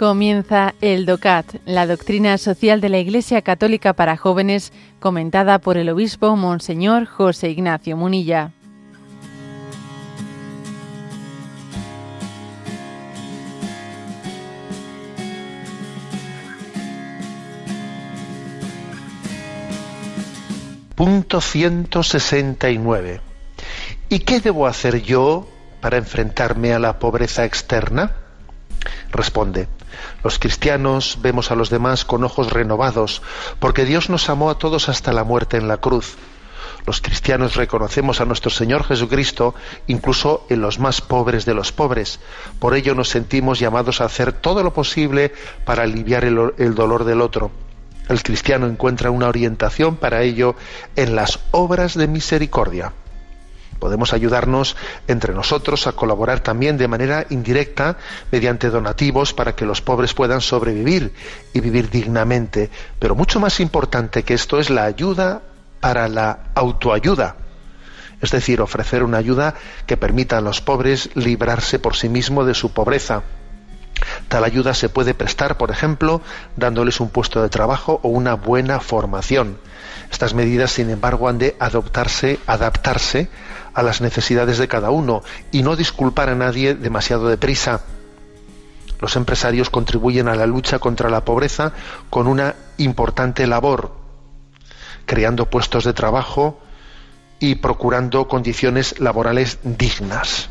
Comienza el DOCAT, la doctrina social de la Iglesia Católica para jóvenes, comentada por el obispo Monseñor José Ignacio Munilla. Punto 169. ¿Y qué debo hacer yo para enfrentarme a la pobreza externa? Responde, los cristianos vemos a los demás con ojos renovados, porque Dios nos amó a todos hasta la muerte en la cruz. Los cristianos reconocemos a nuestro Señor Jesucristo incluso en los más pobres de los pobres. Por ello nos sentimos llamados a hacer todo lo posible para aliviar el, el dolor del otro. El cristiano encuentra una orientación para ello en las obras de misericordia. Podemos ayudarnos entre nosotros a colaborar también de manera indirecta mediante donativos para que los pobres puedan sobrevivir y vivir dignamente. Pero mucho más importante que esto es la ayuda para la autoayuda. Es decir, ofrecer una ayuda que permita a los pobres librarse por sí mismos de su pobreza. Tal ayuda se puede prestar, por ejemplo, dándoles un puesto de trabajo o una buena formación. Estas medidas, sin embargo, han de adoptarse, adaptarse a las necesidades de cada uno y no disculpar a nadie demasiado deprisa. Los empresarios contribuyen a la lucha contra la pobreza con una importante labor, creando puestos de trabajo y procurando condiciones laborales dignas.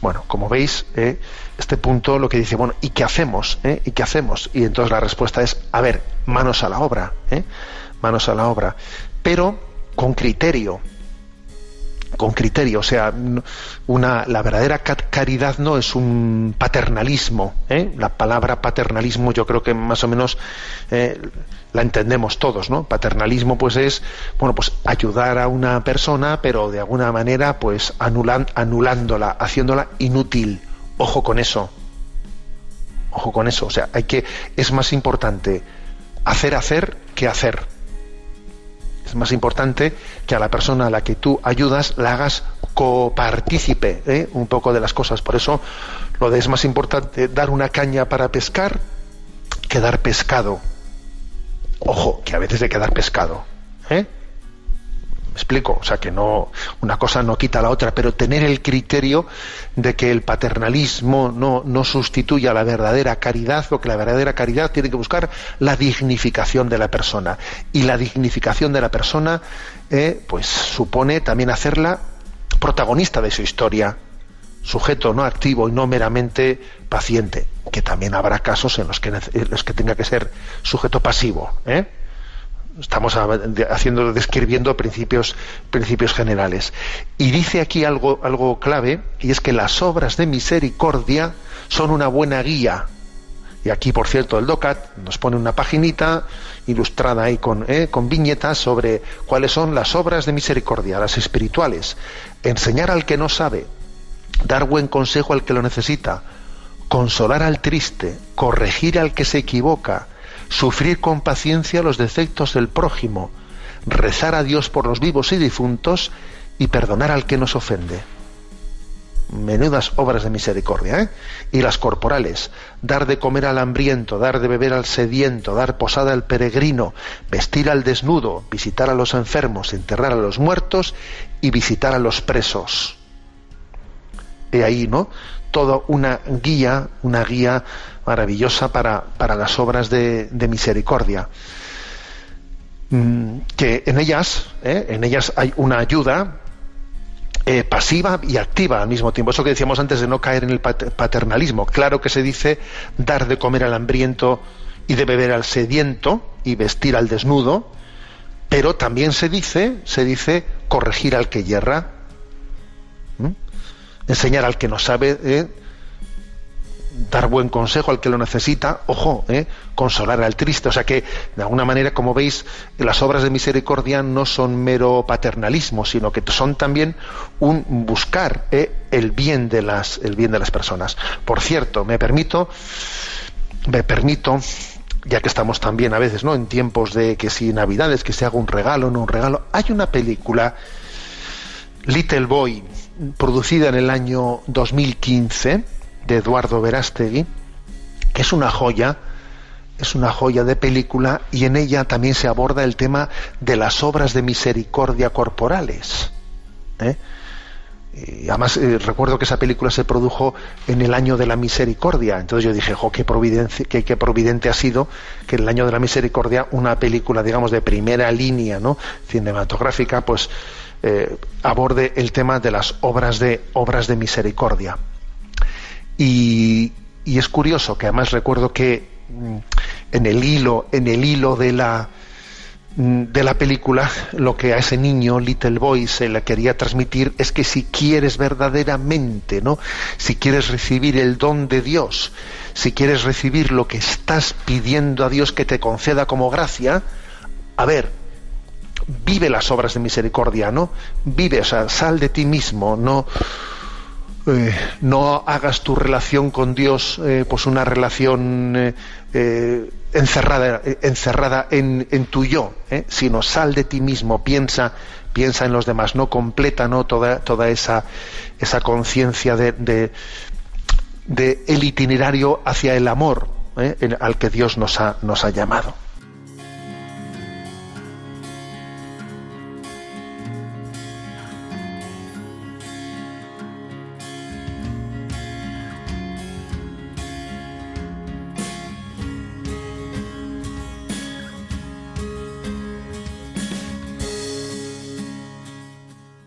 Bueno, como veis, eh, este punto lo que dice, bueno, ¿y qué hacemos? Eh? ¿Y qué hacemos? Y entonces la respuesta es, a ver, manos a la obra, eh, manos a la obra, pero con criterio, con criterio, o sea, una, la verdadera caridad no es un paternalismo. ¿eh? La palabra paternalismo yo creo que más o menos eh, la entendemos todos, ¿no? Paternalismo pues es, bueno, pues ayudar a una persona, pero de alguna manera pues anulan, anulándola, haciéndola inútil. Ojo con eso. Ojo con eso. O sea, hay que, es más importante hacer hacer que hacer es más importante que a la persona a la que tú ayudas la hagas copartícipe ¿eh? un poco de las cosas. Por eso lo de es más importante dar una caña para pescar que dar pescado. Ojo, que a veces hay que dar pescado. ¿eh? Explico? O sea, que no, una cosa no quita la otra, pero tener el criterio de que el paternalismo no, no sustituye a la verdadera caridad, lo que la verdadera caridad tiene que buscar la dignificación de la persona. Y la dignificación de la persona, eh, pues supone también hacerla protagonista de su historia, sujeto no activo y no meramente paciente, que también habrá casos en los que, en los que tenga que ser sujeto pasivo, ¿eh? Estamos haciendo describiendo principios principios generales. Y dice aquí algo algo clave y es que las obras de misericordia son una buena guía. Y aquí por cierto el DOCAT nos pone una paginita ilustrada ahí con, eh, con viñetas sobre cuáles son las obras de misericordia las espirituales. Enseñar al que no sabe dar buen consejo al que lo necesita consolar al triste corregir al que se equivoca sufrir con paciencia los defectos del prójimo, rezar a Dios por los vivos y difuntos y perdonar al que nos ofende. Menudas obras de misericordia, ¿eh? Y las corporales, dar de comer al hambriento, dar de beber al sediento, dar posada al peregrino, vestir al desnudo, visitar a los enfermos, enterrar a los muertos y visitar a los presos. He ahí, ¿no? Toda una guía, una guía maravillosa para, para las obras de, misericordia. Mm, que en ellas, ¿eh? en ellas hay una ayuda eh, pasiva y activa al mismo tiempo. Eso que decíamos antes de no caer en el paternalismo. Claro que se dice dar de comer al hambriento y de beber al sediento y vestir al desnudo, pero también se dice, se dice corregir al que yerra, enseñar al que no sabe, ¿eh? dar buen consejo al que lo necesita, ojo, ¿eh? consolar al triste. O sea que, de alguna manera, como veis, las obras de misericordia no son mero paternalismo, sino que son también un buscar ¿eh? el, bien de las, el bien de las personas. Por cierto, me permito, me permito, ya que estamos también a veces, ¿no? En tiempos de que si Navidades, que se haga un regalo, no un regalo. Hay una película, Little Boy, producida en el año 2015 de Eduardo Verástegui, que es una joya, es una joya de película y en ella también se aborda el tema de las obras de misericordia corporales. ¿eh? Y además eh, recuerdo que esa película se produjo en el año de la misericordia. Entonces yo dije, jo, qué, qué, providente ha sido que en el año de la misericordia una película, digamos, de primera línea, ¿no? cinematográfica, pues eh, aborde el tema de las obras de obras de misericordia. Y, y es curioso que además recuerdo que mm, en el hilo, en el hilo de la Mm, de la película lo que a ese niño Little Boy se le quería transmitir es que si quieres verdaderamente, ¿no? Si quieres recibir el don de Dios, si quieres recibir lo que estás pidiendo a Dios que te conceda como gracia, a ver, vive las obras de misericordia, ¿no? Vive, o sea, sal de ti mismo, no eh, no hagas tu relación con Dios eh, pues una relación eh, encerrada, encerrada en, tu yo, sino sal de ti mismo, piensa, piensa en los demás, no completa ¿no? toda, toda esa, esa conciencia de, de, el itinerario hacia el amor al que Dios nos ha, nos ha llamado.